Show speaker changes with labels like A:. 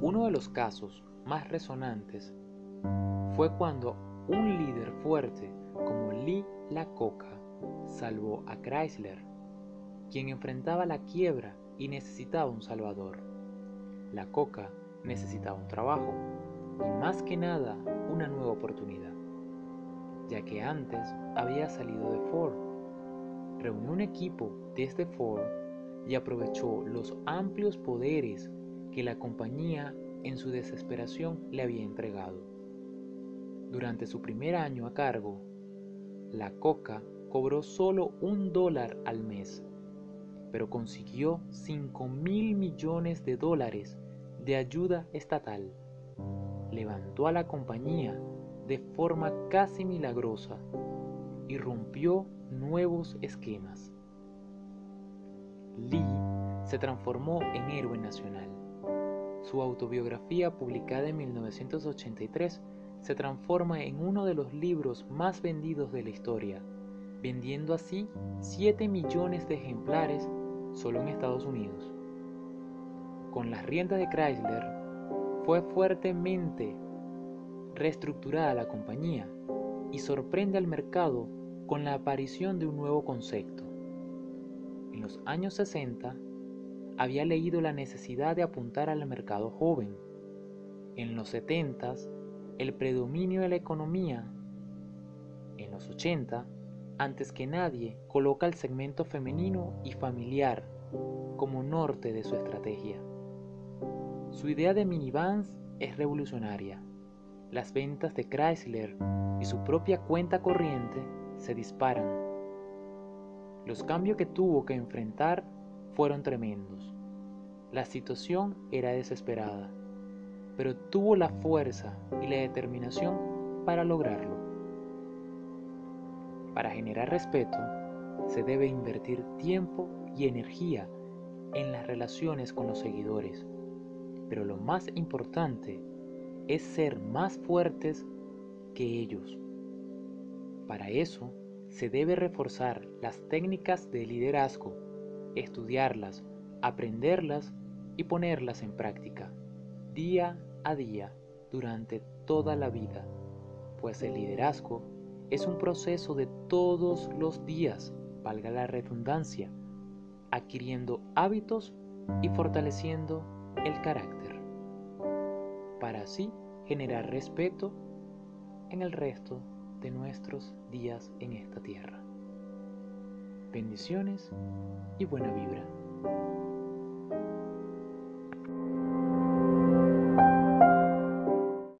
A: Uno de los casos más resonantes fue cuando un líder fuerte como Lee Coca salvó a Chrysler, quien enfrentaba la quiebra y necesitaba un salvador. La Coca necesitaba un trabajo y más que nada una nueva oportunidad, ya que antes había salido de Ford. Reunió un equipo desde Ford y aprovechó los amplios poderes que la compañía en su desesperación le había entregado. Durante su primer año a cargo, la Coca cobró solo un dólar al mes, pero consiguió 5 mil millones de dólares de ayuda estatal. Levantó a la compañía de forma casi milagrosa y rompió nuevos esquemas. Lee se transformó en héroe nacional su autobiografía, publicada en 1983, se transforma en uno de los libros más vendidos de la historia, vendiendo así 7 millones de ejemplares solo en Estados Unidos. Con las riendas de Chrysler, fue fuertemente reestructurada la compañía y sorprende al mercado con la aparición de un nuevo concepto. En los años 60, había leído la necesidad de apuntar al mercado joven. En los 70 el predominio de la economía. En los 80, antes que nadie, coloca el segmento femenino y familiar como norte de su estrategia. Su idea de minivans es revolucionaria. Las ventas de Chrysler y su propia cuenta corriente se disparan. Los cambios que tuvo que enfrentar fueron tremendos. La situación era desesperada, pero tuvo la fuerza y la determinación para lograrlo. Para generar respeto, se debe invertir tiempo y energía en las relaciones con los seguidores, pero lo más importante es ser más fuertes que ellos. Para eso, se debe reforzar las técnicas de liderazgo estudiarlas, aprenderlas y ponerlas en práctica, día a día, durante toda la vida, pues el liderazgo es un proceso de todos los días, valga la redundancia, adquiriendo hábitos y fortaleciendo el carácter, para así generar respeto en el resto de nuestros días en esta tierra. Bendiciones y buena vibra.